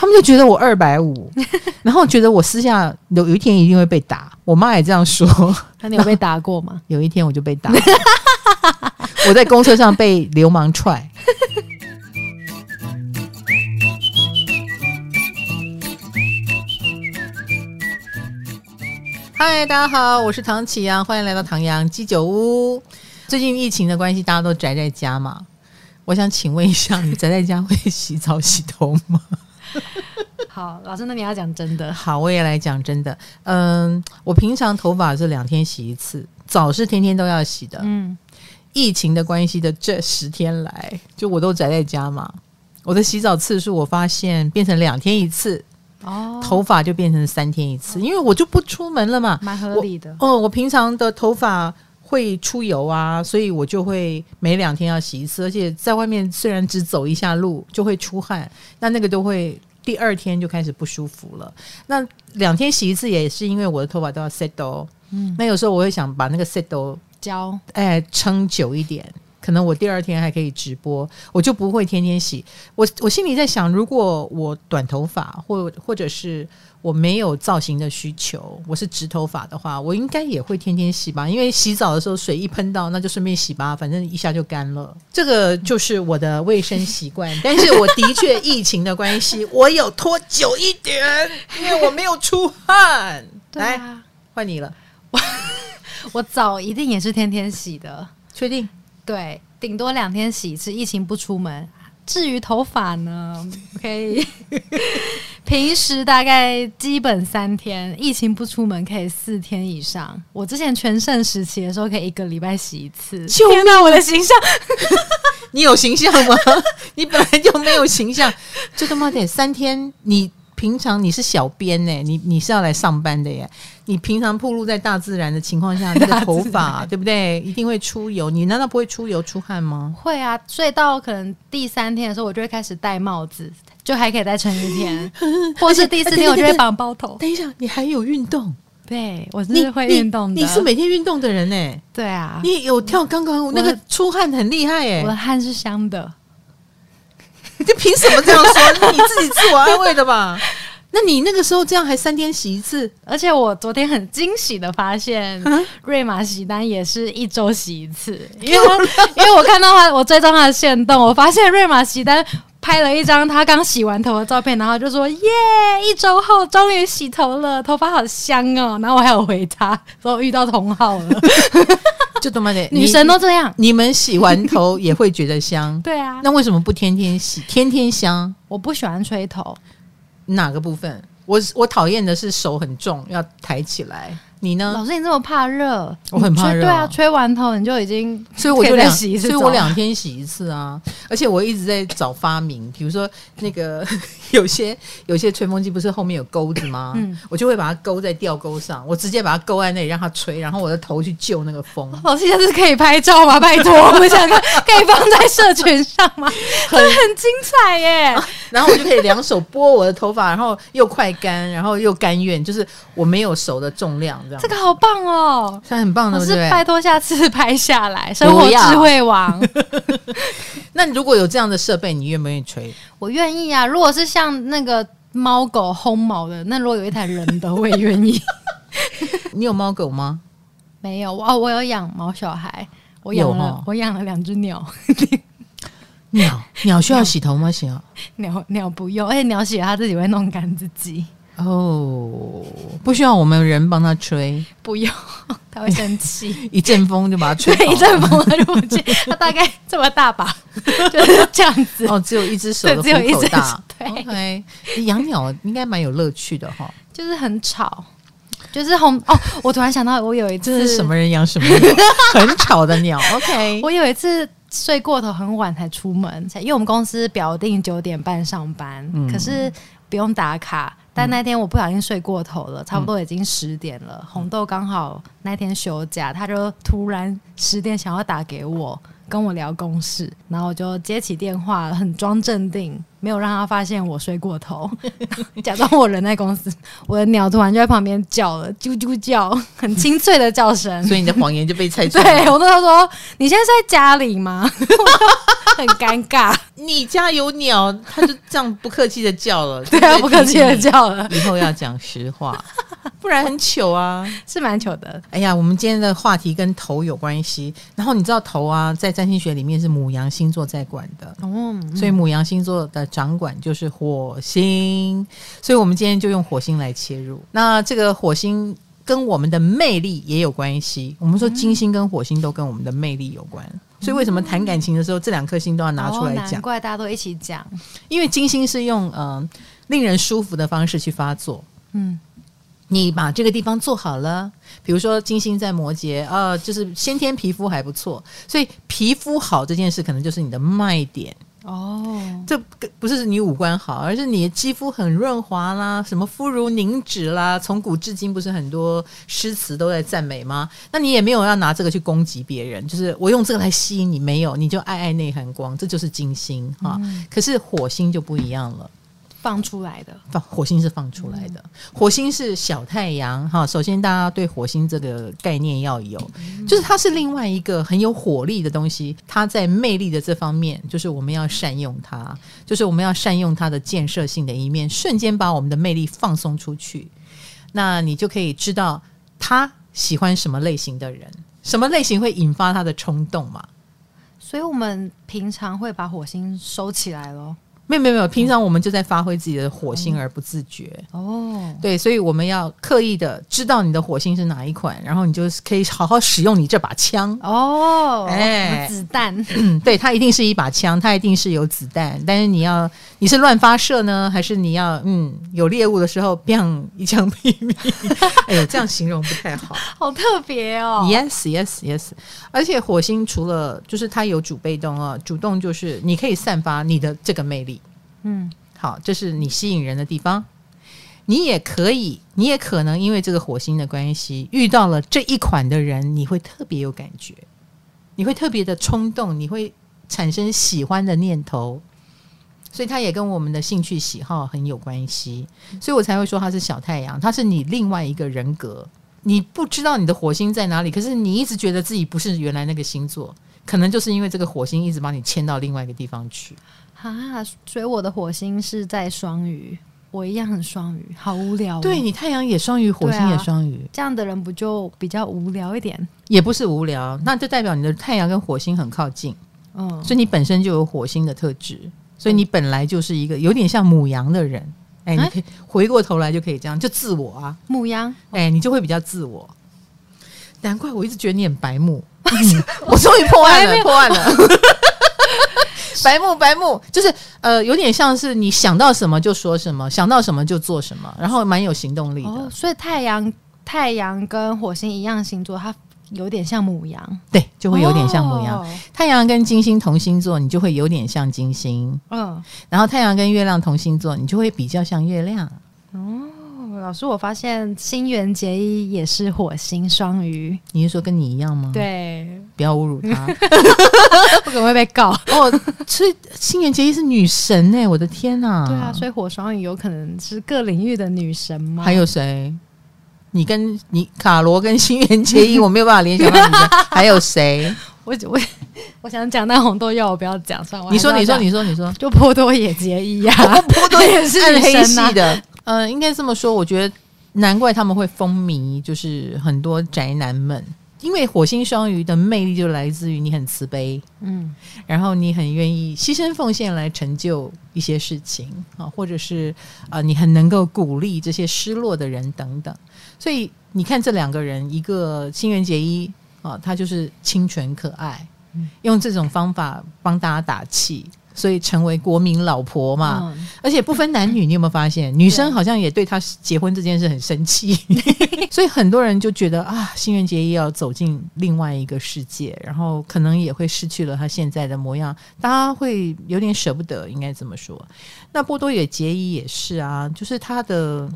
他们就觉得我二百五，然后觉得我私下有有一天一定会被打。我妈也这样说。那你有被打过吗？有一天我就被打，我在公车上被流氓踹。嗨，大家好，我是唐启阳，欢迎来到唐阳鸡酒屋。最近疫情的关系，大家都宅在家嘛。我想请问一下，你宅在家会洗澡洗头吗？好，老师，那你要讲真的。好，我也来讲真的。嗯，我平常头发是两天洗一次，澡是天天都要洗的。嗯，疫情的关系的这十天来，就我都宅在家嘛，我的洗澡次数我发现变成两天一次。哦，头发就变成三天一次，因为我就不出门了嘛，蛮合理的。哦，我平常的头发会出油啊，所以我就会每两天要洗一次，而且在外面虽然只走一下路就会出汗，那那个都会第二天就开始不舒服了。那两天洗一次也是因为我的头发都要 settle，嗯，那有时候我会想把那个 settle 胶哎撑久一点。可能我第二天还可以直播，我就不会天天洗。我我心里在想，如果我短头发，或或者是我没有造型的需求，我是直头发的话，我应该也会天天洗吧。因为洗澡的时候水一喷到，那就顺便洗吧，反正一下就干了。这个就是我的卫生习惯。但是我的确疫情的关系，我有拖久一点，因为我没有出汗。来，啊、换你了。我我澡一定也是天天洗的，确定？对，顶多两天洗一次，疫情不出门。至于头发呢，可以 平时大概基本三天，疫情不出门可以四天以上。我之前全盛时期的时候，可以一个礼拜洗一次。救命！我的形象，你有形象吗？你本来就没有形象，就这么点三天你。平常你是小编呢、欸，你你是要来上班的耶。你平常暴露在大自然的情况下，你的头发对不对？一定会出油。你难道不会出油出汗吗？会啊，所以到可能第三天的时候，我就会开始戴帽子，就还可以再撑一天。或是第四天，我就会绑包头。等一下，你还有运动？对，我是会运动的你。你是每天运动的人呢、欸？对啊，你有跳刚刚那个出汗很厉害耶、欸。我的汗是香的。你凭什么这样说？你自己自我安慰的吧？那你那个时候这样还三天洗一次？而且我昨天很惊喜的发现，瑞玛洗单也是一周洗一次，因为因为我看到他，我追踪他的线动，我发现瑞玛洗单拍了一张他刚洗完头的照片，然后就说耶，一周后终于洗头了，头发好香哦。然后我还有回他说遇到同好了，就这么的女神都这样，你们洗完头也会觉得香？对啊，那为什么不天天洗？天天香？我不喜欢吹头。哪个部分？我我讨厌的是手很重，要抬起来。你呢？老师，你这么怕热？我很怕热。对啊，吹完头你就已经，所以我就两洗一次，所以我两天洗一次啊。而且我一直在找发明，比如说那个有些有些吹风机不是后面有钩子吗？嗯，我就会把它勾在吊钩上，我直接把它勾在那里让它吹，然后我的头去救那个风。老师，这是可以拍照吗？拜托，我们想看，可以放在社群上吗？很很精彩耶！然后我就可以两手拨我的头发，然后又快干，然后又甘愿，就是我没有手的重量。这个好棒哦，这很棒的，是拜托下次拍下来，生活智慧王。那如果有这样的设备，你愿不愿意吹？我愿意啊。如果是像那个猫狗烘毛的，那如果有一台人的，我也愿意。你有猫狗吗？没有，我我有养猫小孩，我养了，哦、我养了两只鸟。鸟鸟需要洗头吗？行，鸟鸟不用，而且鸟洗了它自己会弄干自己。哦，不需要我们人帮他吹，不用，他会生气。一阵风就把它吹跑，一阵风他就不见。他大概这么大吧，就是这样子。哦，只有一只手的虎口大。对，OK。养鸟应该蛮有乐趣的哈，就是很吵，就是红哦。我突然想到，我有一次是什么人养什么鸟，很吵的鸟。OK，我有一次睡过头很晚才出门，因为我们公司表定九点半上班，嗯、可是不用打卡。但那天我不小心睡过头了，差不多已经十点了。嗯、红豆刚好那天休假，他就突然十点想要打给我，跟我聊公事，然后我就接起电话，很装镇定，没有让他发现我睡过头，假装我人在公司，我的鸟突然就在旁边叫了，啾啾叫，很清脆的叫声，所以你的谎言就被拆穿。对，我跟他说：“你现在是在家里吗？” 很尴尬。你家有鸟，他就这样不客气的叫了，对啊，不客气的叫了。以后要讲实话，不然很糗啊，是蛮糗的。哎呀，我们今天的话题跟头有关系，然后你知道头啊，在占星学里面是母羊星座在管的，哦，所以母羊星座的掌管就是火星，所以我们今天就用火星来切入。那这个火星跟我们的魅力也有关系。我们说金星跟火星都跟我们的魅力有关。所以为什么谈感情的时候，这两颗星都要拿出来讲？难怪大家都一起讲，因为金星是用嗯、呃、令人舒服的方式去发作。嗯，你把这个地方做好了，比如说金星在摩羯，呃，就是先天皮肤还不错，所以皮肤好这件事可能就是你的卖点。哦，这不是你五官好，而是你的肌肤很润滑啦，什么肤如凝脂啦，从古至今不是很多诗词都在赞美吗？那你也没有要拿这个去攻击别人，就是我用这个来吸引你，没有，你就爱爱内涵光，这就是金星哈。嗯、可是火星就不一样了。放出来的，放火星是放出来的，嗯、火星是小太阳哈。首先，大家对火星这个概念要有，嗯、就是它是另外一个很有火力的东西。它在魅力的这方面，就是我们要善用它，就是我们要善用它的建设性的一面，瞬间把我们的魅力放松出去。那你就可以知道他喜欢什么类型的人，什么类型会引发他的冲动嘛。所以我们平常会把火星收起来咯。没有没有没有，平常我们就在发挥自己的火星而不自觉。哦，对，所以我们要刻意的知道你的火星是哪一款，然后你就可以好好使用你这把枪。哦，哎，子弹，嗯，对，它一定是一把枪，它一定是有子弹，但是你要你是乱发射呢，还是你要嗯有猎物的时候砰一枪毙命？哎呦，这样形容不太好，好特别哦。Yes yes yes，而且火星除了就是它有主被动啊，主动就是你可以散发你的这个魅力。嗯，好，这是你吸引人的地方。你也可以，你也可能因为这个火星的关系，遇到了这一款的人，你会特别有感觉，你会特别的冲动，你会产生喜欢的念头。所以它也跟我们的兴趣喜好很有关系，所以我才会说它是小太阳，它是你另外一个人格。你不知道你的火星在哪里，可是你一直觉得自己不是原来那个星座，可能就是因为这个火星一直把你牵到另外一个地方去。啊，所以我的火星是在双鱼，我一样很双鱼，好无聊哦。对，你太阳也双鱼，火星也双鱼，这样的人不就比较无聊一点？也不是无聊，那就代表你的太阳跟火星很靠近，嗯，所以你本身就有火星的特质，所以你本来就是一个有点像母羊的人。哎，你可以回过头来就可以这样，就自我啊，母羊，哎，你就会比较自我。难怪我一直觉得你很白目，我终于破案了，破案了。白目白目，就是呃，有点像是你想到什么就说什么，想到什么就做什么，然后蛮有行动力的。哦，所以太阳太阳跟火星一样星座，它有点像母羊，对，就会有点像母羊。哦，太阳跟金星同星座，你就会有点像金星。嗯，然后太阳跟月亮同星座，你就会比较像月亮。哦。老师，我发现新垣结衣也是火星双鱼，你是说跟你一样吗？对，不要侮辱他，不可能会被告。哦，所以新垣结衣是女神哎、欸，我的天哪！对啊，所以火双鱼有可能是各领域的女神吗？还有谁？你跟你卡罗跟新垣结衣，我没有办法联想到你。还有谁？我我我想讲那红豆要，我不要讲算了。你说，你说，你说，你说，就波多野结衣呀、啊，波多 也是暗黑系的。呃，应该这么说，我觉得难怪他们会风靡，就是很多宅男们，因为火星双鱼的魅力就来自于你很慈悲，嗯，然后你很愿意牺牲奉献来成就一些事情啊，或者是啊、呃，你很能够鼓励这些失落的人等等。所以你看这两个人，一个新垣结衣啊，他就是清纯可爱，用这种方法帮大家打气。所以成为国民老婆嘛，嗯、而且不分男女，你有没有发现，女生好像也对他结婚这件事很生气？所以很多人就觉得啊，新垣结衣要走进另外一个世界，然后可能也会失去了他现在的模样，大家会有点舍不得，应该这么说。那波多野结衣也是啊，就是他的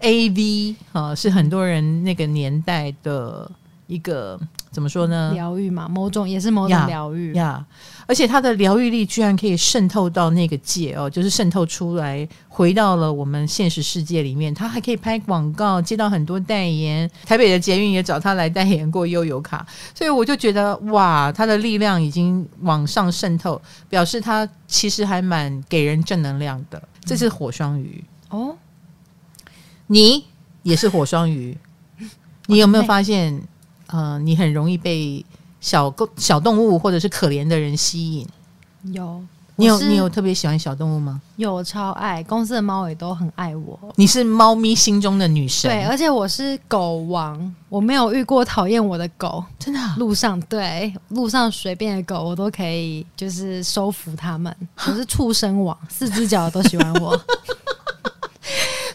AV 啊，是很多人那个年代的一个怎么说呢？疗愈嘛，某种也是某种疗愈呀。而且它的疗愈力居然可以渗透到那个界哦，就是渗透出来，回到了我们现实世界里面。他还可以拍广告，接到很多代言。台北的捷运也找他来代言过悠游卡，所以我就觉得哇，他的力量已经往上渗透，表示他其实还蛮给人正能量的。这是火双鱼哦，你也是火双鱼，你有没有发现？呃，你很容易被小狗、小动物或者是可怜的人吸引。有，你有你有特别喜欢小动物吗？有，超爱，公司的猫也都很爱我。你是猫咪心中的女神。对，而且我是狗王，我没有遇过讨厌我的狗。真的啊？路上对路上随便的狗，我都可以就是收服它们。我是畜生王，四只脚都喜欢我。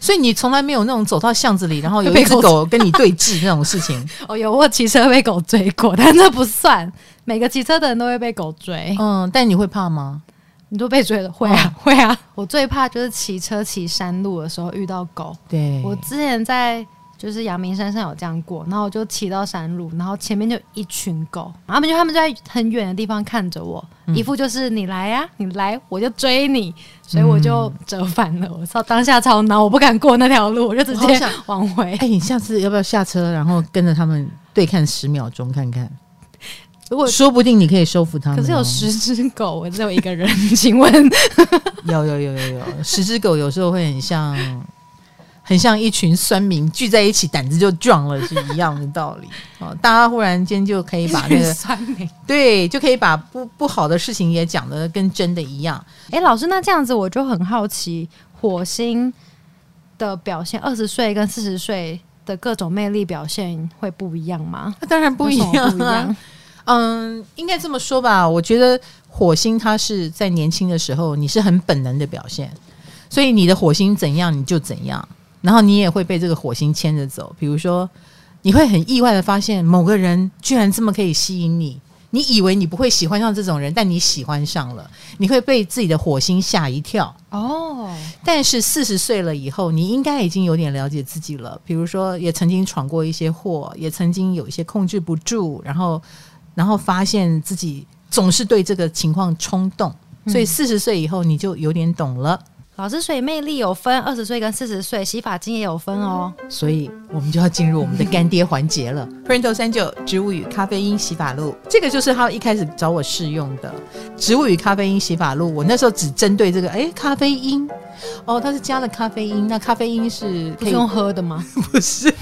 所以你从来没有那种走到巷子里，然后有一只狗跟你对峙那种事情。哦，有，我骑车被狗追过，但这不算。每个骑车的人都会被狗追。嗯，但你会怕吗？你都被追了？会啊，会啊。我最怕就是骑车骑山路的时候遇到狗。对，我之前在。就是阳明山上有这样过，然后我就骑到山路，然后前面就一群狗，他们就他们就在很远的地方看着我，嗯、一副就是你来呀、啊，你来我就追你，所以我就折返了。我操，当下超恼，我不敢过那条路，我就直接 往回。哎、欸，你下次要不要下车，然后跟着他们对看十秒钟看看？如果说不定你可以收服他们。可是有十只狗，我只有一个人，请问？有有有有有，十只狗有时候会很像。很像一群酸民聚在一起，胆子就壮了，是一样的道理。哦，大家忽然间就可以把那个酸民 对，就可以把不不好的事情也讲得跟真的一样。哎、欸，老师，那这样子我就很好奇，火星的表现，二十岁跟四十岁的各种魅力表现会不一样吗？那当然不一样，不一样。嗯，应该这么说吧。我觉得火星它是在年轻的时候，你是很本能的表现，所以你的火星怎样，你就怎样。然后你也会被这个火星牵着走，比如说，你会很意外的发现某个人居然这么可以吸引你，你以为你不会喜欢上这种人，但你喜欢上了，你会被自己的火星吓一跳。哦。但是四十岁了以后，你应该已经有点了解自己了，比如说也曾经闯过一些祸，也曾经有一些控制不住，然后然后发现自己总是对这个情况冲动，所以四十岁以后你就有点懂了。老师，水魅力有分二十岁跟四十岁，洗发精也有分哦，所以我们就要进入我们的干爹环节了。Printo 三九植物与咖啡因洗发露，这个就是他一开始找我试用的植物与咖啡因洗发露。我那时候只针对这个，哎，咖啡因。哦，它是加了咖啡因，那咖啡因是可以不用喝的吗？不是，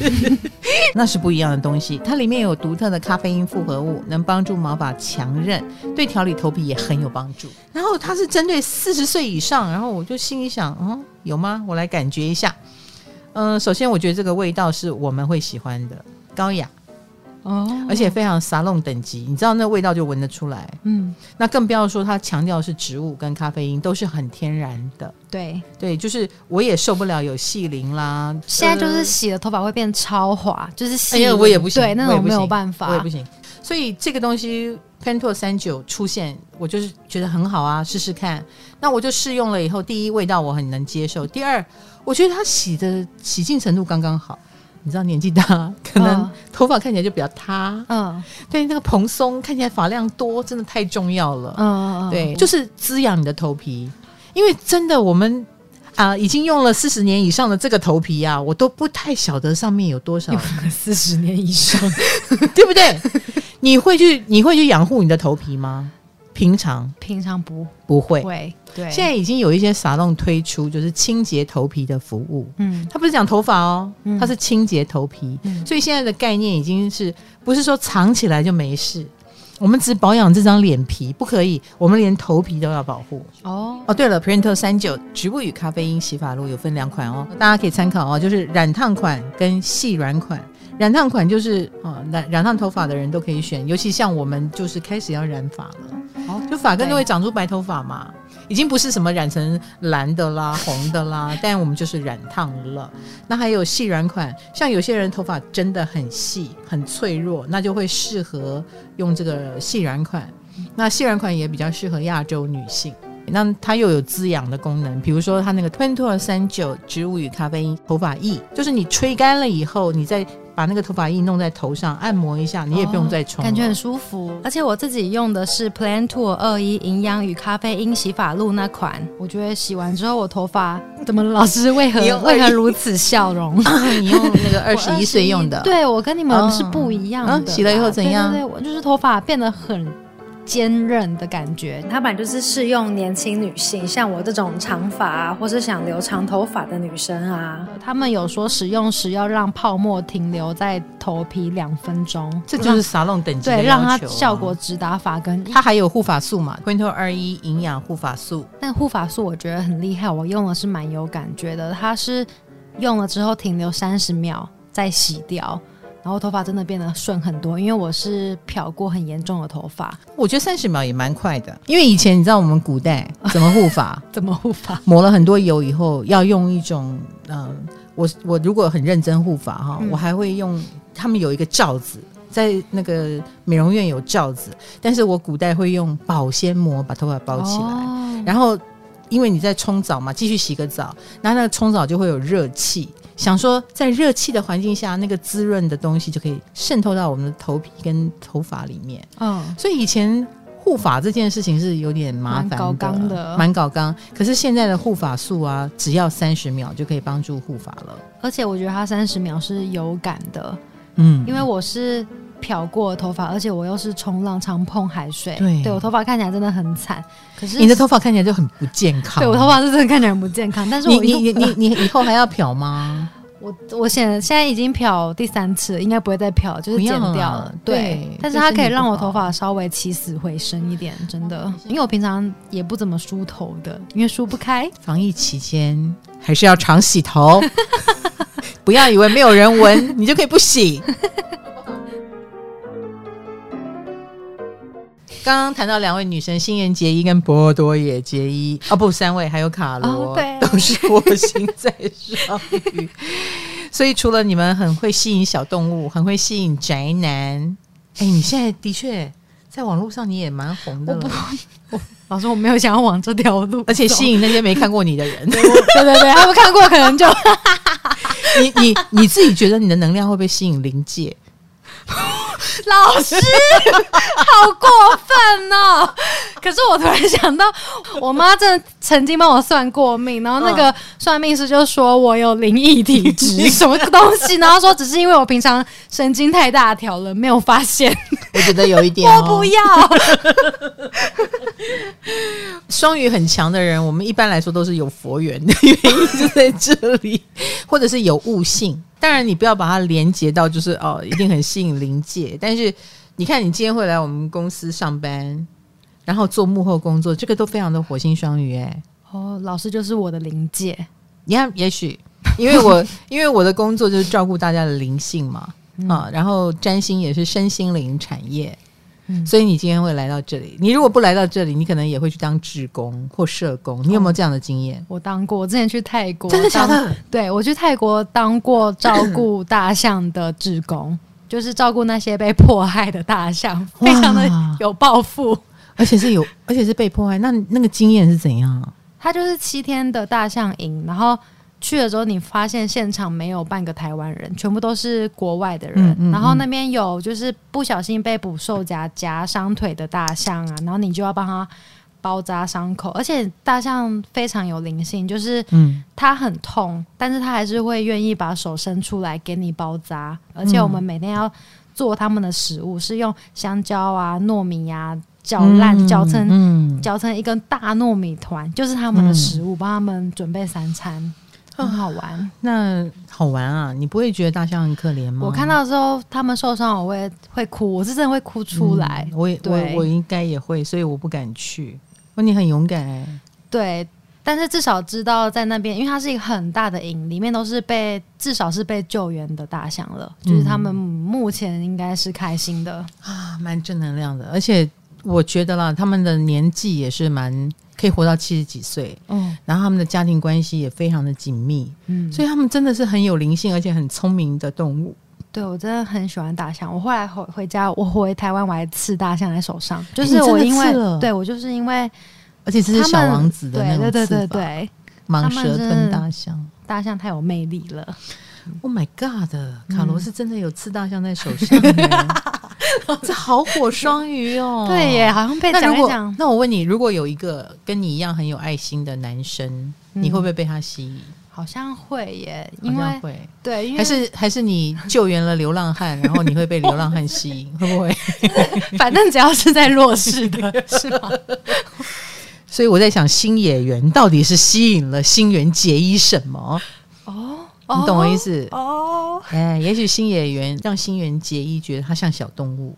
那是不一样的东西。它里面有独特的咖啡因复合物，能帮助毛发强韧，对调理头皮也很有帮助。然后它是针对四十岁以上，然后我就心里想，嗯，有吗？我来感觉一下。嗯，首先我觉得这个味道是我们会喜欢的，高雅。哦，而且非常沙龙等级，你知道那味道就闻得出来。嗯，那更不要说它强调是植物跟咖啡因都是很天然的。对对，就是我也受不了有细鳞啦。现在就是洗了头发会变超滑，就是洗。哎呀，我也不行，对，那种没有办法，我也不行。所以这个东西 Printo 三九出现，我就是觉得很好啊，试试看。那我就试用了以后，第一味道我很能接受，第二我觉得它洗的洗净程度刚刚好。你知道年纪大，可能头发看起来就比较塌。嗯，对，那个蓬松，看起来发量多，真的太重要了。嗯，对，就是滋养你的头皮。因为真的，我们啊、呃，已经用了四十年以上的这个头皮啊，我都不太晓得上面有多少四十年以上，对不对？你会去你会去养护你的头皮吗？平常平常不不会会对，现在已经有一些沙龙推出，就是清洁头皮的服务。嗯，它不是讲头发哦，它是清洁头皮。嗯，所以现在的概念已经是不是说藏起来就没事？我们只保养这张脸皮不可以，我们连头皮都要保护。哦哦，对了，Printo 三九植物与咖啡因洗发露有分两款哦，大家可以参考哦，就是染烫款跟细软款。染烫款就是啊，染染烫头发的人都可以选，尤其像我们就是开始要染发了。哦，就发根都会长出白头发嘛，已经不是什么染成蓝的啦、红的啦，但我们就是染烫了。那还有细软款，像有些人头发真的很细、很脆弱，那就会适合用这个细软款。那细软款也比较适合亚洲女性，那它又有滋养的功能，比如说它那个 Twentor 三九植物与咖啡因头发液，就是你吹干了以后，你在把那个头发印弄在头上按摩一下，你也不用再冲，感觉很舒服。而且我自己用的是 Plan Tour 二一营养与咖啡因洗发露那款，我觉得洗完之后我头发怎么老师为何为何如此笑容？你用那个二十一岁用的，对我跟你们是不一样的。洗了以后怎样？对，对，对，我就是头发变得很。坚韧的感觉，它本来就是适用年轻女性，像我这种长发啊，或是想留长头发的女生啊。他们有说使用时要让泡沫停留在头皮两分钟，这就是沙龙等级对，让它效果直达发根。它还有护发素嘛？Quinto 二一营养护发素。但护发素我觉得很厉害，我用的是蛮有感觉的。它是用了之后停留三十秒再洗掉。然后头发真的变得顺很多，因为我是漂过很严重的头发。我觉得三十秒也蛮快的，因为以前你知道我们古代 怎么护发？怎么护发？抹了很多油以后，要用一种嗯、呃，我我如果很认真护发哈，我还会用他们有一个罩子，在那个美容院有罩子，但是我古代会用保鲜膜把头发包起来，哦、然后因为你在冲澡嘛，继续洗个澡，然后那个冲澡就会有热气。想说，在热气的环境下，那个滋润的东西就可以渗透到我们的头皮跟头发里面。嗯，所以以前护发这件事情是有点麻烦的，蛮搞刚的，蛮搞刚。可是现在的护发素啊，只要三十秒就可以帮助护发了。而且我觉得它三十秒是有感的，嗯，因为我是漂过头发，而且我又是冲浪常碰海水，对，对我头发看起来真的很惨。可是你的头发看起来就很不健康，对我头发是真的看起来很不健康。但是我你你你你以后还要漂吗？我我现现在已经漂第三次了，应该不会再漂，就是剪掉了。对，对但是它可以让我头发稍微起死回生一点，真的。因为我平常也不怎么梳头的，因为梳不开。防疫期间还是要常洗头，不要以为没有人闻你就可以不洗。刚刚谈到两位女神，新垣结衣跟波多野结衣，哦不，三位还有卡罗，哦、对都是火星在双鱼。所以除了你们很会吸引小动物，很会吸引宅男，哎，你现在的确在网络上你也蛮红的了。我 老师，我没有想要往这条路，而且吸引那些没看过你的人。对，对对对，他们看过可能就 你你你自己觉得你的能量会不会吸引灵界？老师，好过分哦！可是我突然想到，我妈真的曾经帮我算过命，然后那个算命师就说我有灵异体质，什么东西？然后说只是因为我平常神经太大条了，没有发现。我觉得有一点、哦，我不要。双鱼很强的人，我们一般来说都是有佛缘的原因就在这里，或者是有悟性。当然，你不要把它连接到就是哦，一定很吸引灵界。但是，你看你今天会来我们公司上班，然后做幕后工作，这个都非常的火星双鱼哎。哦，老师就是我的灵界。你看，也许因为我 因为我的工作就是照顾大家的灵性嘛，嗯、啊，然后占星也是身心灵产业。嗯、所以你今天会来到这里。你如果不来到这里，你可能也会去当志工或社工。你有没有这样的经验？我当过，我之前去泰国，真的假的？对，我去泰国当过照顾大象的志工，就是照顾那些被迫害的大象，非常的有抱负，而且是有，而且是被迫害。那那个经验是怎样？他就是七天的大象营，然后。去了之后，你发现现场没有半个台湾人，全部都是国外的人。嗯嗯嗯、然后那边有就是不小心被捕兽夹夹伤腿的大象啊，然后你就要帮他包扎伤口。而且大象非常有灵性，就是嗯，它很痛，但是它还是会愿意把手伸出来给你包扎。而且我们每天要做他们的食物，是用香蕉啊、糯米啊搅烂搅成、嗯、搅成一根大糯米团，就是他们的食物，帮他们准备三餐。很好玩，啊，那好玩啊！你不会觉得大象很可怜吗？我看到之后，他们受伤，我会会哭，我是真的会哭出来。嗯、我也对我我应该也会，所以我不敢去。哦，你很勇敢哎。对，但是至少知道在那边，因为它是一个很大的营，里面都是被至少是被救援的大象了，就是他们目前应该是开心的，嗯、啊，蛮正能量的。而且我觉得啦，他们的年纪也是蛮。可以活到七十几岁，嗯，然后他们的家庭关系也非常的紧密，嗯，所以他们真的是很有灵性而且很聪明的动物。对，我真的很喜欢大象。我后来回回家，我回台湾我还刺大象在手上，就是我因为对我就是因为，而且这是小王子的那种对对对对对，蟒蛇吞大象，大象太有魅力了。Oh my God！卡罗是真的有刺大象在手上，这好火双鱼哦。对耶，好像被讲一讲。那我问你，如果有一个跟你一样很有爱心的男生，你会不会被他吸引？好像会耶，因为会对，还是还是你救援了流浪汉，然后你会被流浪汉吸引，会不会？反正只要是在弱势的，是吧？所以我在想，新演员到底是吸引了新垣结衣什么？哦，你懂我意思？哦，哎，也许新演员让新垣结衣觉得他像小动物，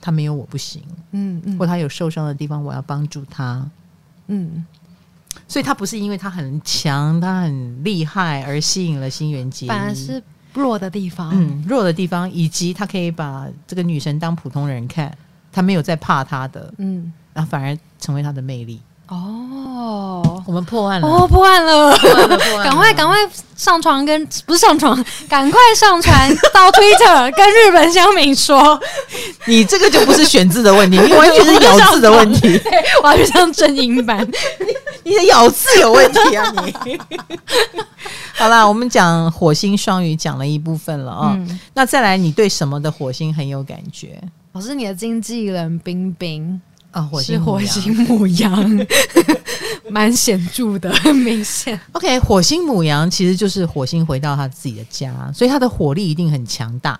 他没有我不行。嗯嗯，或他有受伤的地方，我要帮助他。嗯。所以他不是因为他很强，他很厉害而吸引了新垣结衣，反而是弱的地方。嗯，弱的地方，以及他可以把这个女神当普通人看，他没有在怕她的。嗯，然后反而成为他的魅力。哦，我们破案了！哦，破案了！赶快赶快上床，跟不是上床，赶快上传到 Twitter，跟日本乡民说，你这个就不是选字的问题，你完全是咬字的问题。我要去上正音版，你的咬字有问题啊！你 好啦，我们讲火星双鱼讲了一部分了啊，嗯、那再来，你对什么的火星很有感觉？我是你的经纪人冰冰。啊，火星是火星牡羊，蛮显著的，很明显。OK，火星母羊其实就是火星回到他自己的家，所以他的火力一定很强大。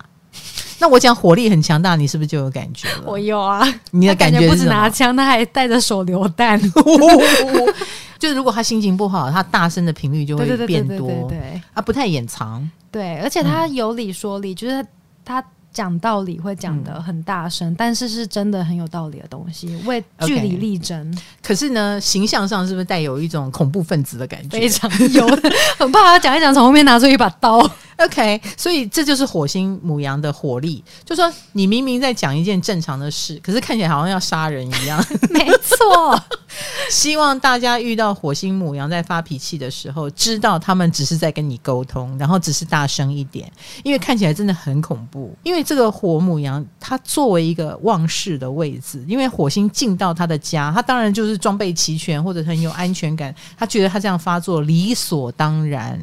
那我讲火力很强大，你是不是就有感觉了？我有啊，你的感觉，不止拿枪，他还带着手榴弹。就是如果他心情不好，他大声的频率就会变多，对，对，对，对，对，对啊，不太掩藏。对，而且他有理说理，就是他。讲道理会讲的很大声，嗯、但是是真的很有道理的东西，为据理力争。可是呢，形象上是不是带有一种恐怖分子的感觉？非常有，很怕他讲一讲，从后面拿出一把刀。OK，所以这就是火星母羊的火力，就说你明明在讲一件正常的事，可是看起来好像要杀人一样。没错，希望大家遇到火星母羊在发脾气的时候，知道他们只是在跟你沟通，然后只是大声一点，因为看起来真的很恐怖。因为这个火母羊，它作为一个旺势的位置，因为火星进到他的家，他当然就是装备齐全或者很有安全感，他觉得他这样发作理所当然。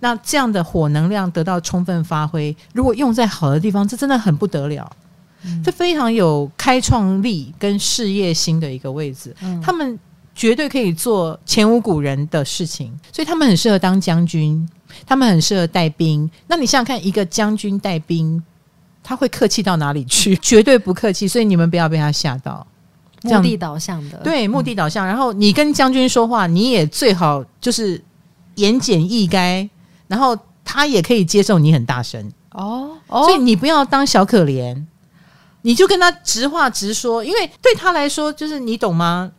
那这样的火能量得到充分发挥，如果用在好的地方，这真的很不得了。嗯、这非常有开创力跟事业心的一个位置，嗯、他们绝对可以做前无古人的事情，所以他们很适合当将军，他们很适合带兵。那你想想看，一个将军带兵，他会客气到哪里去？绝对不客气。所以你们不要被他吓到，目的导向的，对，目的导向。嗯、然后你跟将军说话，你也最好就是言简意赅。然后他也可以接受你很大声哦，所以你不要当小可怜，你就跟他直话直说，因为对他来说，就是你懂吗？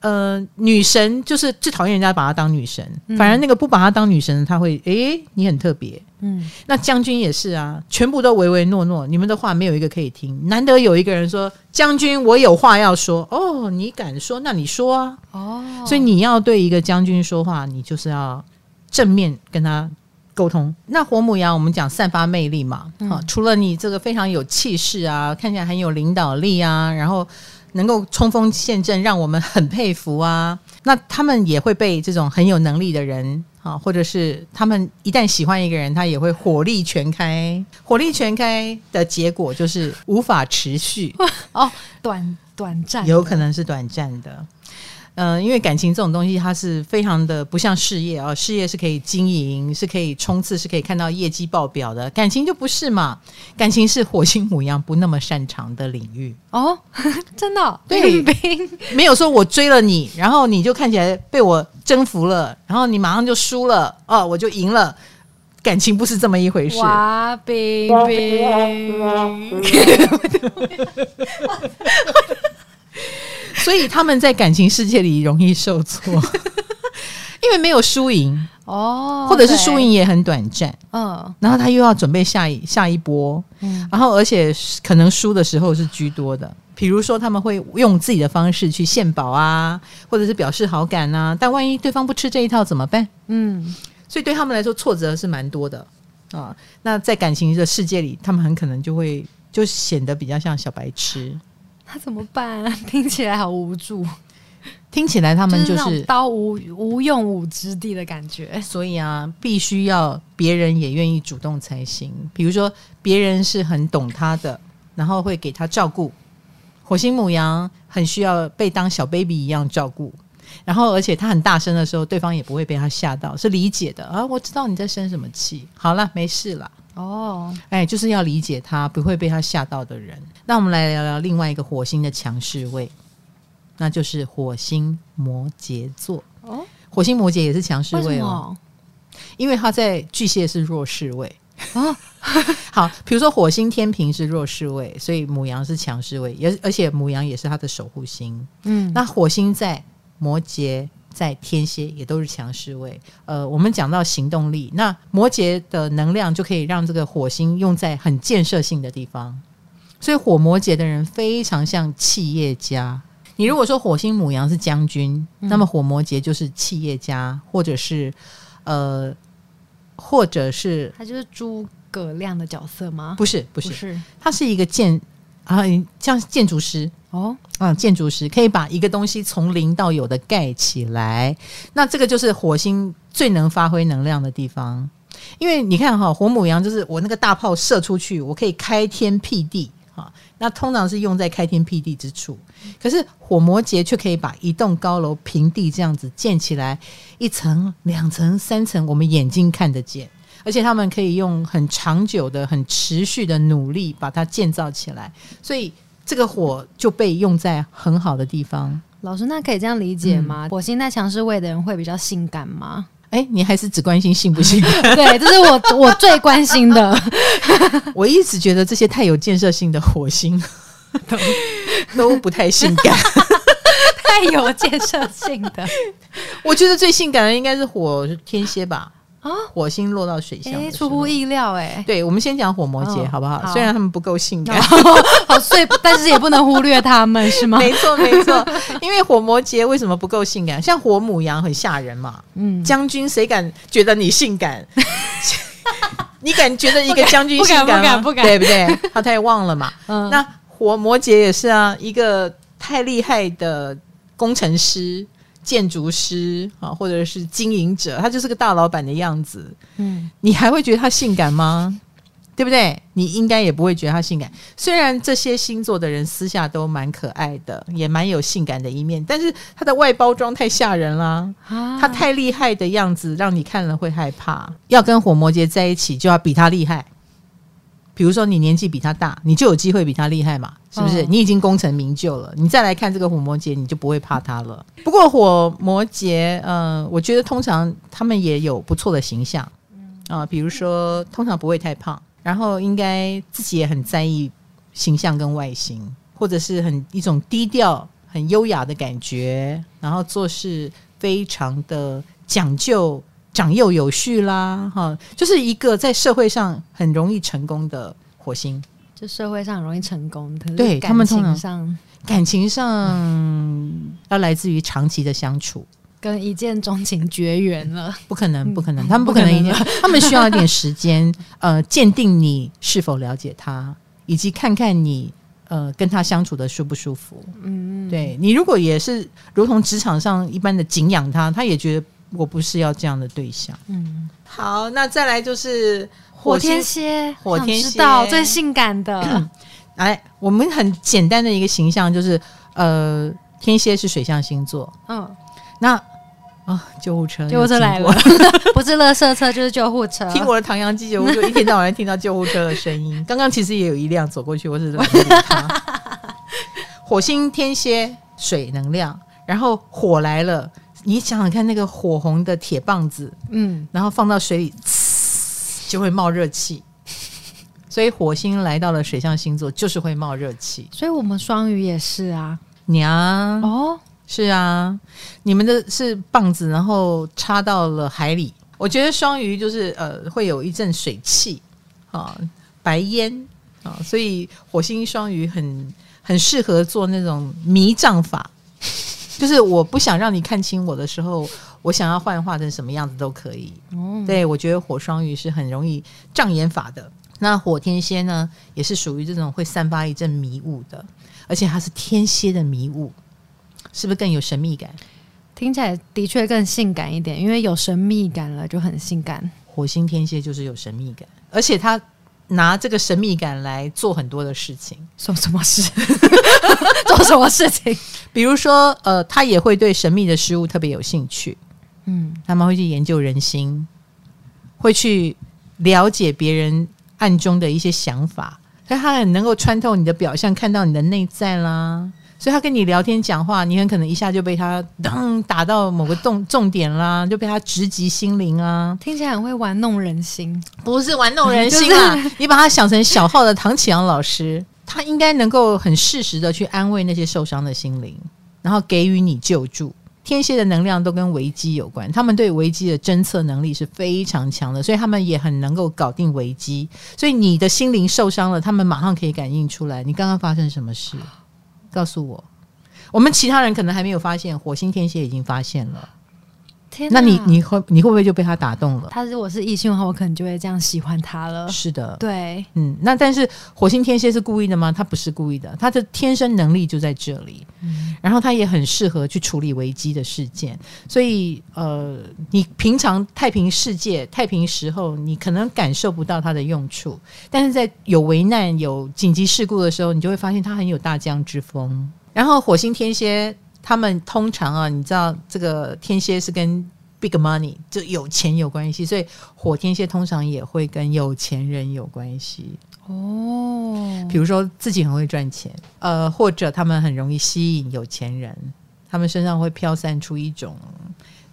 呃，女神就是最讨厌人家把她当女神，嗯、反而那个不把她当女神，她会诶，你很特别，嗯，那将军也是啊，全部都唯唯诺诺，你们的话没有一个可以听，难得有一个人说将军，我有话要说。哦，你敢说，那你说啊，哦，所以你要对一个将军说话，你就是要正面跟他。沟通。那火母羊，我们讲散发魅力嘛，嗯、除了你这个非常有气势啊，看起来很有领导力啊，然后能够冲锋陷阵，让我们很佩服啊。那他们也会被这种很有能力的人啊，或者是他们一旦喜欢一个人，他也会火力全开。火力全开的结果就是无法持续 哦，短短暂，有可能是短暂的。嗯、呃，因为感情这种东西，它是非常的不像事业啊、哦，事业是可以经营，是可以冲刺，是可以看到业绩报表的。感情就不是嘛，感情是火星牡羊不那么擅长的领域哦，真的、哦？对，没有说我追了你，然后你就看起来被我征服了，然后你马上就输了哦，我就赢了。感情不是这么一回事。哇，冰冰。所以他们在感情世界里容易受挫，因为没有输赢哦，或者是输赢也很短暂，嗯，然后他又要准备下一下一波，嗯，然后而且可能输的时候是居多的，比如说他们会用自己的方式去献宝啊，或者是表示好感啊，但万一对方不吃这一套怎么办？嗯，所以对他们来说挫折是蛮多的啊。那在感情的世界里，他们很可能就会就显得比较像小白痴。他怎么办啊？听起来好无助。听起来他们就是，就是刀无无用武之地的感觉。所以啊，必须要别人也愿意主动才行。比如说，别人是很懂他的，然后会给他照顾。火星母羊很需要被当小 baby 一样照顾，然后而且他很大声的时候，对方也不会被他吓到，是理解的啊。我知道你在生什么气，好了，没事了。哦，哎，就是要理解他，不会被他吓到的人。那我们来聊聊另外一个火星的强势位。那就是火星摩羯座哦，火星摩羯也是强势位哦，因为它在巨蟹是弱势位哦。好，比如说火星天平是弱势位，所以母羊是强势位，也而且母羊也是它的守护星。嗯，那火星在摩羯、在天蝎也都是强势位。呃，我们讲到行动力，那摩羯的能量就可以让这个火星用在很建设性的地方，所以火摩羯的人非常像企业家。你如果说火星母羊是将军，嗯、那么火摩羯就是企业家，或者是呃，或者是他就是诸葛亮的角色吗？不是，不是，不是，他是一个建啊，像建筑师哦，嗯，建筑师可以把一个东西从零到有的盖起来，那这个就是火星最能发挥能量的地方。因为你看哈，火母羊就是我那个大炮射出去，我可以开天辟地。那通常是用在开天辟地之处，可是火摩羯却可以把一栋高楼平地这样子建起来，一层、两层、三层，我们眼睛看得见，而且他们可以用很长久的、很持续的努力把它建造起来，所以这个火就被用在很好的地方。老师，那可以这样理解吗？火星在强势位的人会比较性感吗？哎，你还是只关心性不性？对，这是我我最关心的。我一直觉得这些太有建设性的火星都都不太性感，太有建设性的。我觉得最性感的应该是火天蝎吧。啊，火星落到水象，出乎意料哎、欸。对，我们先讲火摩羯，好不好？好，虽然他们不够性感，好所以，但是也不能忽略他们，是吗？没错，没错。因为火摩羯为什么不够性感？像火母羊很吓人嘛。嗯，将军谁敢觉得你性感？你敢觉得一个将军性感吗？不敢，不敢，不敢，对不对？他太旺了嘛。嗯，那火摩羯也是啊，一个太厉害的工程师。建筑师啊，或者是经营者，他就是个大老板的样子。嗯，你还会觉得他性感吗？对不对？你应该也不会觉得他性感。虽然这些星座的人私下都蛮可爱的，也蛮有性感的一面，但是他的外包装太吓人了。啊，他太厉害的样子，让你看了会害怕。要跟火魔羯在一起，就要比他厉害。比如说，你年纪比他大，你就有机会比他厉害嘛。是不是？你已经功成名就了，你再来看这个火魔羯，你就不会怕他了。不过火魔羯，嗯、呃，我觉得通常他们也有不错的形象啊、呃，比如说通常不会太胖，然后应该自己也很在意形象跟外形，或者是很一种低调、很优雅的感觉，然后做事非常的讲究、长幼有序啦，哈，就是一个在社会上很容易成功的火星。就社会上很容易成功的，对他们通常上感情上要来自于长期的相处，跟一见钟情绝缘了，不可能，不可能，他们不可能一见，他们需要一点时间，呃，鉴定你是否了解他，以及看看你呃跟他相处的舒不舒服。嗯，对你如果也是如同职场上一般的敬仰他，他也觉得我不是要这样的对象。嗯，好，那再来就是。火天蝎，火天蝎，知道最性感的。哎，我们很简单的一个形象就是，呃，天蝎是水象星座。嗯，那啊、哦，救护车，救护车来了，不是垃圾车就是救护车。听我的唐阳鸡酒屋，就一天到晚听到救护车的声音。刚刚其实也有一辆走过去，我是懒得理他。火星天蝎水能量，然后火来了，你想想看，那个火红的铁棒子，嗯，然后放到水里。就会冒热气，所以火星来到了水象星座，就是会冒热气。所以我们双鱼也是啊，娘哦，是啊，你们的是棒子，然后插到了海里。我觉得双鱼就是呃，会有一阵水汽啊，白烟啊，所以火星双鱼很很适合做那种迷障法，就是我不想让你看清我的时候。我想要幻化成什么样子都可以。嗯，对，我觉得火双鱼是很容易障眼法的。那火天蝎呢，也是属于这种会散发一阵迷雾的，而且它是天蝎的迷雾。是不是更有神秘感？听起来的确更性感一点，因为有神秘感了就很性感。火星天蝎就是有神秘感，而且他拿这个神秘感来做很多的事情。做什么事？做什么事情？比如说，呃，他也会对神秘的事物特别有兴趣。嗯，他们会去研究人心，会去了解别人暗中的一些想法，所以他很能够穿透你的表象，看到你的内在啦。所以他跟你聊天讲话，你很可能一下就被他噔打到某个重重点啦，就被他直击心灵啊！听起来很会玩弄人心，不是玩弄人心啊！就是、你把他想成小号的唐启阳老师，他应该能够很适时的去安慰那些受伤的心灵，然后给予你救助。天蝎的能量都跟危机有关，他们对危机的侦测能力是非常强的，所以他们也很能够搞定危机。所以你的心灵受伤了，他们马上可以感应出来，你刚刚发生什么事。告诉我，我们其他人可能还没有发现，火星天蝎已经发现了。天，那你你会你会不会就被他打动了？他如果是异性的话，我可能就会这样喜欢他了。是的，对，嗯，那但是火星天蝎是故意的吗？他不是故意的，他的天生能力就在这里。嗯，然后他也很适合去处理危机的事件。所以，呃，你平常太平世界、太平时候，你可能感受不到他的用处，但是在有危难、有紧急事故的时候，你就会发现他很有大将之风。然后，火星天蝎。他们通常啊，你知道这个天蝎是跟 big money 就有钱有关系，所以火天蝎通常也会跟有钱人有关系哦。比如说自己很会赚钱，呃，或者他们很容易吸引有钱人，他们身上会飘散出一种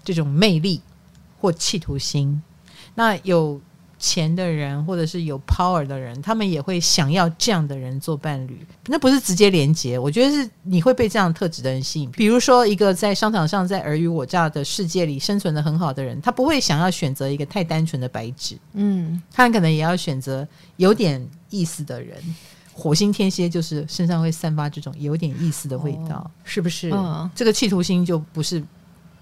这种魅力或企图心。那有。钱的人，或者是有 power 的人，他们也会想要这样的人做伴侣。那不是直接连接，我觉得是你会被这样特质的人吸引。比如说，一个在商场上在尔虞我诈的世界里生存的很好的人，他不会想要选择一个太单纯的白纸。嗯，他可能也要选择有点意思的人。火星天蝎就是身上会散发这种有点意思的味道，哦、是不是？嗯、这个企图心就不是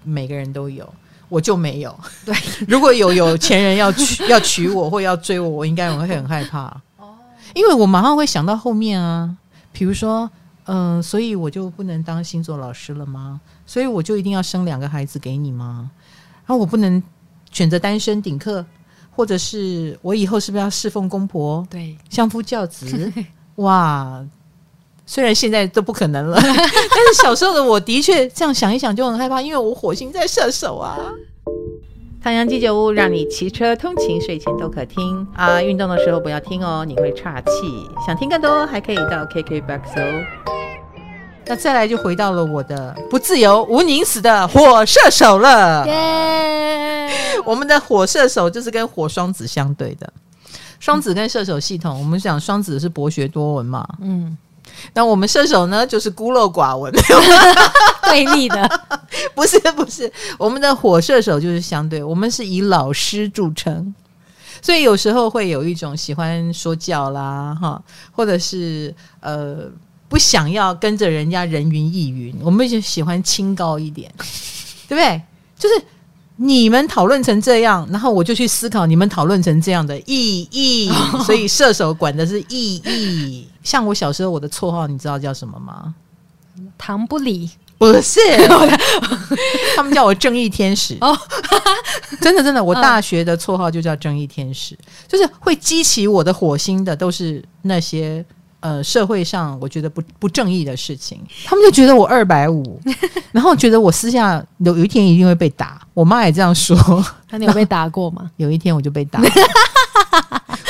每个人都有。我就没有。对，如果有有钱人要娶 要娶我或要追我，我应该我会很害怕。哦，因为我马上会想到后面啊，比如说，嗯、呃，所以我就不能当星座老师了吗？所以我就一定要生两个孩子给你吗？然后我不能选择单身顶客，或者是我以后是不是要侍奉公婆？对，相夫教子。哇！虽然现在都不可能了，但是小时候的我的确这样想一想就很害怕，因为我火星在射手啊。唐阳鸡酒屋让你骑车通勤睡前都可听啊，运动的时候不要听哦，你会岔气。想听更多还可以到 KKBOX 哦。那再来就回到了我的不自由无宁死的火射手了。耶我们的火射手就是跟火双子相对的，双子跟射手系统，我们讲双子是博学多闻嘛，嗯。那我们射手呢，就是孤陋寡闻，对立的，不是不是，我们的火射手就是相对，我们是以老师著称，所以有时候会有一种喜欢说教啦，哈，或者是呃不想要跟着人家人云亦云，我们就喜欢清高一点，对不对？就是。你们讨论成这样，然后我就去思考你们讨论成这样的意义。所以射手管的是意义。像我小时候，我的绰号你知道叫什么吗？唐不理，不是，他们叫我正义天使。哦，真的真的，我大学的绰号就叫正义天使，就是会激起我的火星的，都是那些。呃，社会上我觉得不不正义的事情，他们就觉得我二百五，然后觉得我私下有有一天一定会被打。我妈也这样说。那你有被打过吗？有一天我就被打，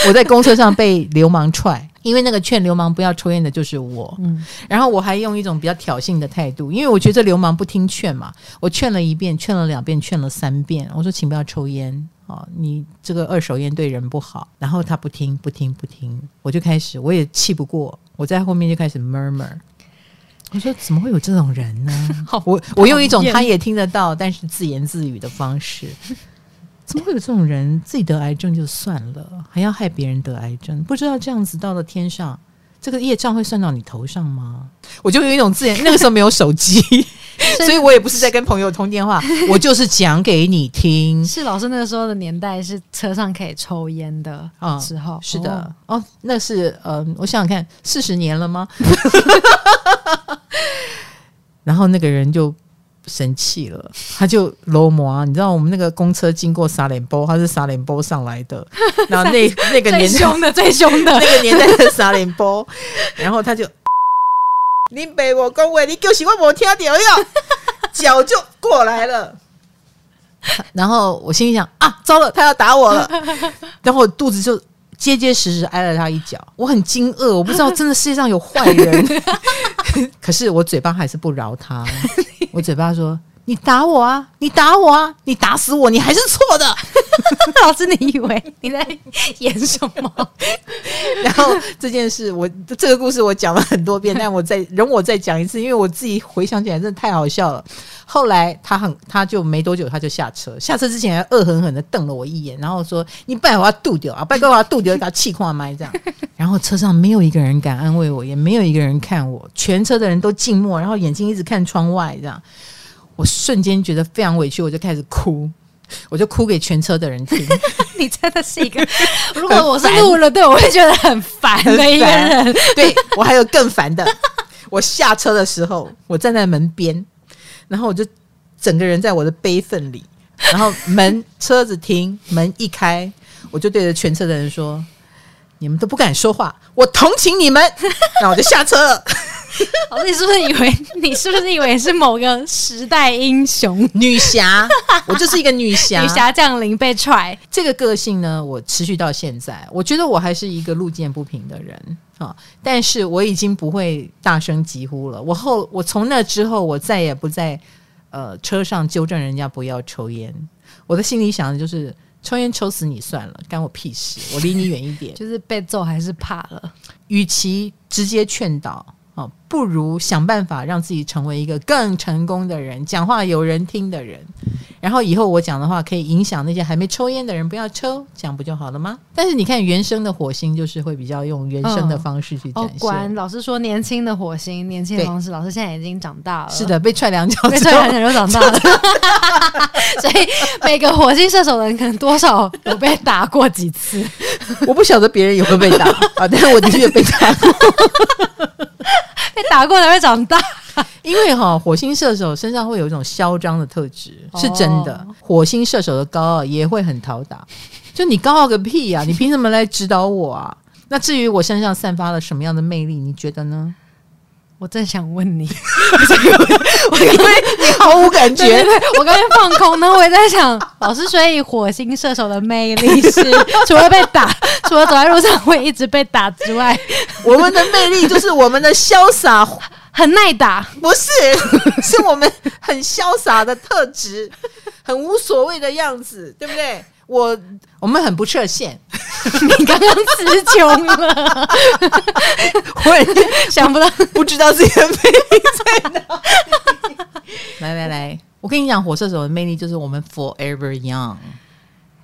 我在公车上被流氓踹，因为那个劝流氓不要抽烟的就是我。嗯，然后我还用一种比较挑衅的态度，因为我觉得流氓不听劝嘛，我劝了一遍，劝了两遍，劝了三遍，我说请不要抽烟。哦，你这个二手烟对人不好，然后他不听，不听，不听，我就开始，我也气不过，我在后面就开始 murmur，我说怎么会有这种人呢？好我我用一种他也听得到，但是自言自语的方式，怎么会有这种人？自己得癌症就算了，还要害别人得癌症，不知道这样子到了天上，这个业障会算到你头上吗？我就有一种自言，那个时候没有手机。所以我也不是在跟朋友通电话，我就是讲给你听。是老师那个时候的年代，是车上可以抽烟的时候。嗯、是的，哦，那是呃，我想想看，四十年了吗？然后那个人就生气了，他就罗摩，你知道我们那个公车经过沙连波，他是沙连波上来的，然后那那个年代最凶的最凶的 那个年代的沙连波，然后他就，你被我恭维，你就是我没听到哟，脚就过来了。然后我心里想啊，糟了，他要打我了。然后我肚子就结结实实挨了他一脚。我很惊愕，我不知道真的世界上有坏人。可是我嘴巴还是不饶他。我嘴巴说：“你打我啊，你打我啊，你打死我，你还是错的。”老师，你以为 你在演什么？然后这件事，我这个故事我讲了很多遍，但我再容我再讲一次，因为我自己回想起来真的太好笑了。后来他很，他就没多久他就下车，下车之前还恶狠狠的瞪了我一眼，然后说：“你拜我要渡掉啊，拜托我要渡掉，给他气垮麦这样。”然后车上没有一个人敢安慰我，也没有一个人看我，全车的人都静默，然后眼睛一直看窗外这样。我瞬间觉得非常委屈，我就开始哭。我就哭给全车的人听。你真的是一个，如果我是路人，对我会觉得很烦的一个人。对，我还有更烦的。我下车的时候，我站在门边，然后我就整个人在我的悲愤里。然后门车子停，门一开，我就对着全车的人说：“你们都不敢说话，我同情你们。”然后我就下车了。老 师，你是不是以为 你是不是以为是某个时代英雄 女侠？我就是一个女侠，女侠降临被踹。这个个性呢，我持续到现在。我觉得我还是一个路见不平的人啊，但是我已经不会大声疾呼了。我后我从那之后，我再也不在呃车上纠正人家不要抽烟。我的心里想的就是，抽烟抽死你算了，干我屁事，我离你远一点。就是被揍还是怕了，与其直接劝导。哦，不如想办法让自己成为一个更成功的人，讲话有人听的人。然后以后我讲的话可以影响那些还没抽烟的人，不要抽，这样不就好了吗？但是你看原生的火星，就是会比较用原生的方式去展现。哦，果然老师说年轻的火星，年轻的方式。老师现在已经长大了，是的，被踹两脚，被踹两脚就长大了。所以每个火星射手的人可能多少有被打过几次。我不晓得别人有没有被打啊，但是我的确被打过。被打过才会长大，因为哈火星射手身上会有一种嚣张的特质，是真的。火星射手的高傲也会很讨打，就你高傲个屁呀！你凭什么来指导我啊？那至于我身上散发了什么样的魅力，你觉得呢？我正想问你，我因为你毫无感觉。对对对，我刚才放空然后，我也在想，老师，所以火星射手的魅力是 除了被打，除了走在路上会一直被打之外，我们的魅力就是我们的潇洒，很耐打，不是，是我们很潇洒的特质，很无所谓的样子，对不对？我我们很不设限，你刚刚词穷了，我也 想不到，不知道自己的魅力在哪。来来来，我跟你讲，火射手的魅力就是我们 forever young。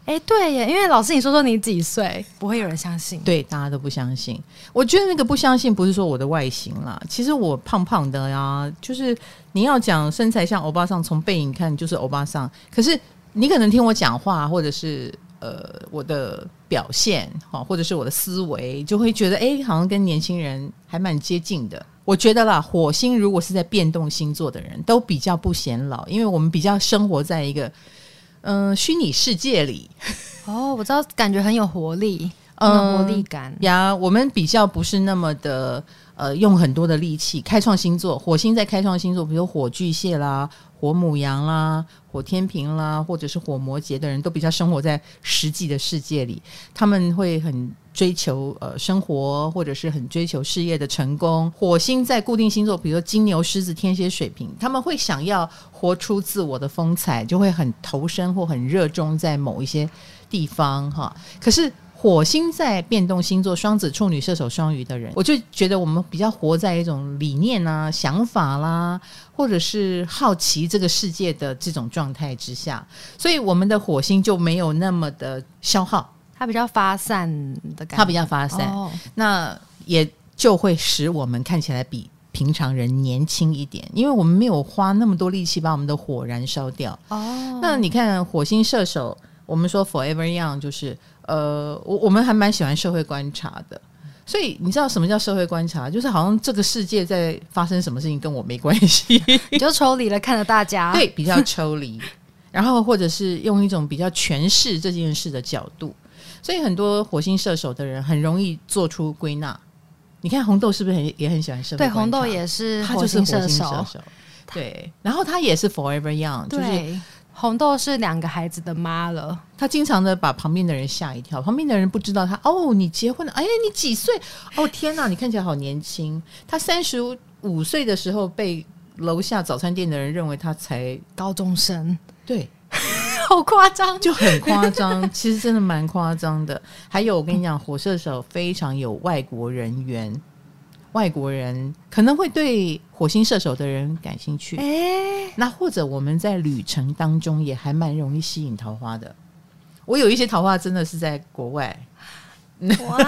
哎，对耶，因为老师你说说你几岁，不会有人相信。对，大家都不相信。我觉得那个不相信不是说我的外形啦，其实我胖胖的呀，就是你要讲身材像欧巴桑，从背影看就是欧巴桑，可是。你可能听我讲话，或者是呃我的表现，哈，或者是我的思维，就会觉得哎，好像跟年轻人还蛮接近的。我觉得啦，火星如果是在变动星座的人，都比较不显老，因为我们比较生活在一个嗯、虚拟世界里。哦，我知道，感觉很有活力，嗯，活力感呀。我们比较不是那么的呃用很多的力气。开创星座，火星在开创星座，比如火巨蟹啦。火母羊啦，火天平啦，或者是火摩羯的人都比较生活在实际的世界里，他们会很追求呃生活，或者是很追求事业的成功。火星在固定星座，比如说金牛、狮子、天蝎、水瓶，他们会想要活出自我的风采，就会很投身或很热衷在某一些地方哈。可是。火星在变动星座，双子、处女、射手、双鱼的人，我就觉得我们比较活在一种理念啊、想法啦，或者是好奇这个世界的这种状态之下，所以我们的火星就没有那么的消耗，它比较发散的感觉，它比较发散，哦、那也就会使我们看起来比平常人年轻一点，因为我们没有花那么多力气把我们的火燃烧掉。哦，那你看火星射手，我们说 forever young 就是。呃，我我们还蛮喜欢社会观察的，所以你知道什么叫社会观察？就是好像这个世界在发生什么事情跟我没关系，你就抽离了看着大家，对，比较抽离，然后或者是用一种比较诠释这件事的角度。所以很多火星射手的人很容易做出归纳。你看红豆是不是很也很喜欢社会？对，红豆也是，他就是火星射手。对，然后他也是 forever young，就是红豆是两个孩子的妈了。她经常的把旁边的人吓一跳，旁边的人不知道她哦，你结婚了？哎，你几岁？哦，天哪，你看起来好年轻。她三十五岁的时候被楼下早餐店的人认为她才高中生，对，好夸张，就很夸张。其实真的蛮夸张的。还有，我跟你讲，火射手非常有外国人缘。外国人可能会对火星射手的人感兴趣，欸、那或者我们在旅程当中也还蛮容易吸引桃花的。我有一些桃花真的是在国外，哇，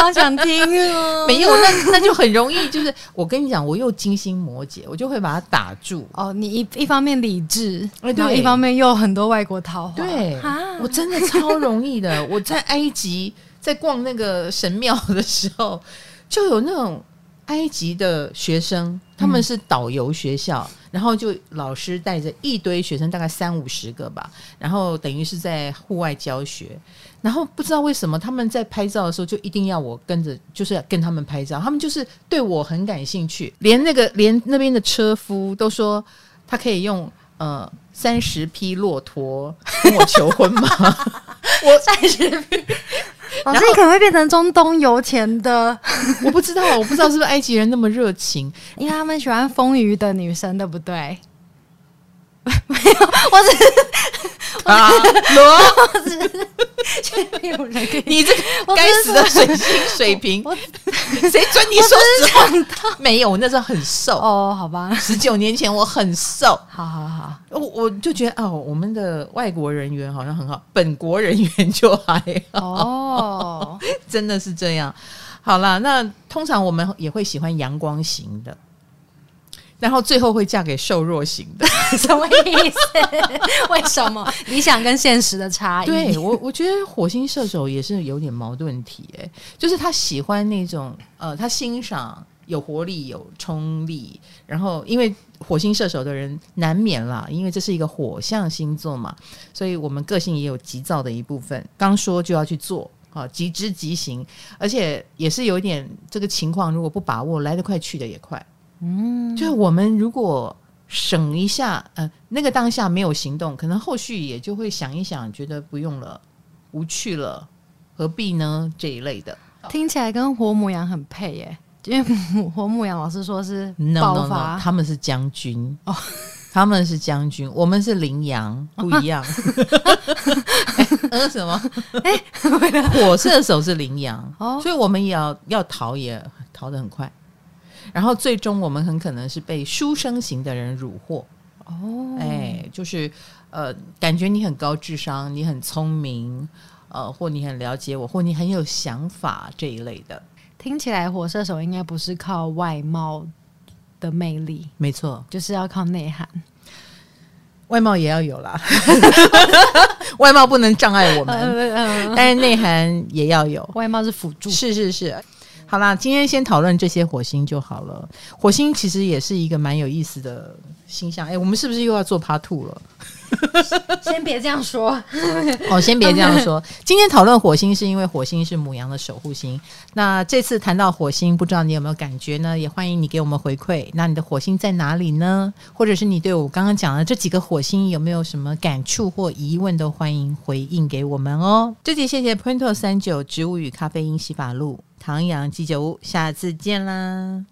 好想听哦！没有，那那就很容易，就是我跟你讲，我又金星摩羯，我就会把它打住。哦，你一一方面理智，然后一方面又很多外国桃花，对，我真的超容易的。我在埃及在逛那个神庙的时候。就有那种埃及的学生，他们是导游学校，嗯、然后就老师带着一堆学生，大概三五十个吧，然后等于是在户外教学，然后不知道为什么他们在拍照的时候就一定要我跟着，就是要跟他们拍照，他们就是对我很感兴趣，连那个连那边的车夫都说他可以用呃三十匹骆驼跟我求婚吗？我三十匹。老师，你可能会变成中东油钱的，我不知道，我不知道是不是埃及人那么热情，因为他们喜欢丰腴的女生，对不对？没有，我只是 啊，罗，我只是。没有人给你，你这个该死的水星水平，谁准你说实话？没有，我那时候很瘦哦，好吧，十九年前我很瘦，好好好，我我就觉得哦，我们的外国人员好像很好，本国人员就还好哦，真的是这样。好了，那通常我们也会喜欢阳光型的。然后最后会嫁给瘦弱型的，什么意思？为什么理想跟现实的差异？对我，我觉得火星射手也是有点矛盾体，哎，就是他喜欢那种呃，他欣赏有活力、有冲力，然后因为火星射手的人难免啦，因为这是一个火象星座嘛，所以我们个性也有急躁的一部分。刚说就要去做啊，急之即行，而且也是有一点这个情况，如果不把握，来得快去得也快。嗯，就是我们如果省一下，呃，那个当下没有行动，可能后续也就会想一想，觉得不用了，无趣了，何必呢？这一类的，听起来跟火母羊很配耶，因为火母羊老师说是爆发 no, no, no, 他们是将军哦，他们是将军，我们是羚羊，不一样。呃，什么？哎，火射手是羚羊，哦，所以我们也要要逃，也逃得很快。然后最终我们很可能是被书生型的人虏获。哦，哎，就是呃，感觉你很高智商，你很聪明，呃，或你很了解我，或你很有想法这一类的。听起来火射手应该不是靠外貌的魅力，没错，就是要靠内涵，外貌也要有啦，外貌不能障碍我们，但是内涵也要有，外貌是辅助，是是是。好啦，今天先讨论这些火星就好了。火星其实也是一个蛮有意思的星象。哎，我们是不是又要做 Part Two 了？先别这样说。哦，先别这样说。今天讨论火星是因为火星是母羊的守护星。那这次谈到火星，不知道你有没有感觉呢？也欢迎你给我们回馈。那你的火星在哪里呢？或者是你对我刚刚讲的这几个火星有没有什么感触或疑问，都欢迎回应给我们哦。这集谢谢 Pointer 39植物与咖啡因洗发露。唐阳鸡酒屋，下次见啦。